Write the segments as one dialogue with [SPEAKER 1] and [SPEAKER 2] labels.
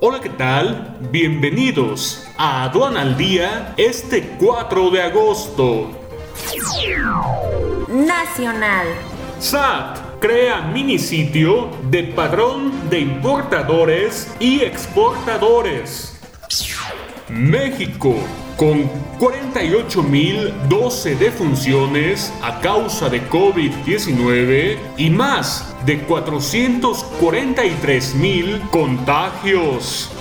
[SPEAKER 1] Hola, ¿qué tal? Bienvenidos a Aduana al Día este 4 de agosto.
[SPEAKER 2] Nacional.
[SPEAKER 1] SAT crea minisitio de padrón de importadores y exportadores. México, con 48.012 defunciones a causa de COVID-19 y más de 443.000 contagios.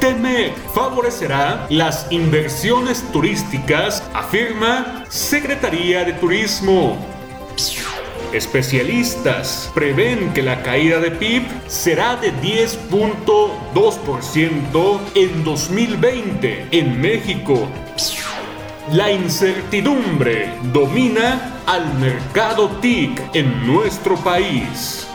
[SPEAKER 1] TEMEC favorecerá las inversiones turísticas, afirma Secretaría de Turismo. Especialistas prevén que la caída de PIB será de 10.2% en 2020 en México. La incertidumbre domina al mercado TIC en nuestro país.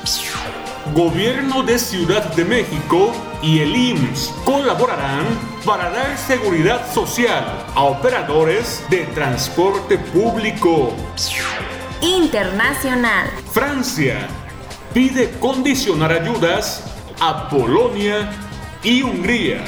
[SPEAKER 1] Gobierno de Ciudad de México y el IMSS colaborarán para dar seguridad social a operadores de transporte público.
[SPEAKER 2] Internacional.
[SPEAKER 1] Francia pide condicionar ayudas a Polonia y Hungría.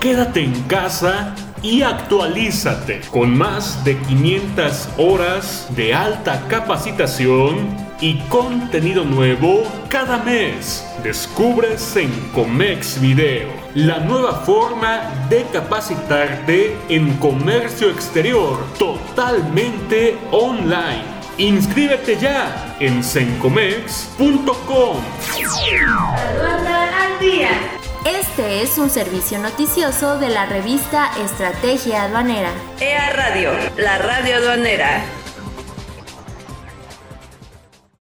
[SPEAKER 1] Quédate en casa y actualízate con más de 500 horas de alta capacitación y contenido nuevo cada mes. Descubres en Comex Video la nueva forma de capacitarte en comercio exterior totalmente online. Inscríbete ya en sencomex.com.
[SPEAKER 2] Este es un servicio noticioso de la revista Estrategia Aduanera.
[SPEAKER 3] EA Radio, la radio aduanera.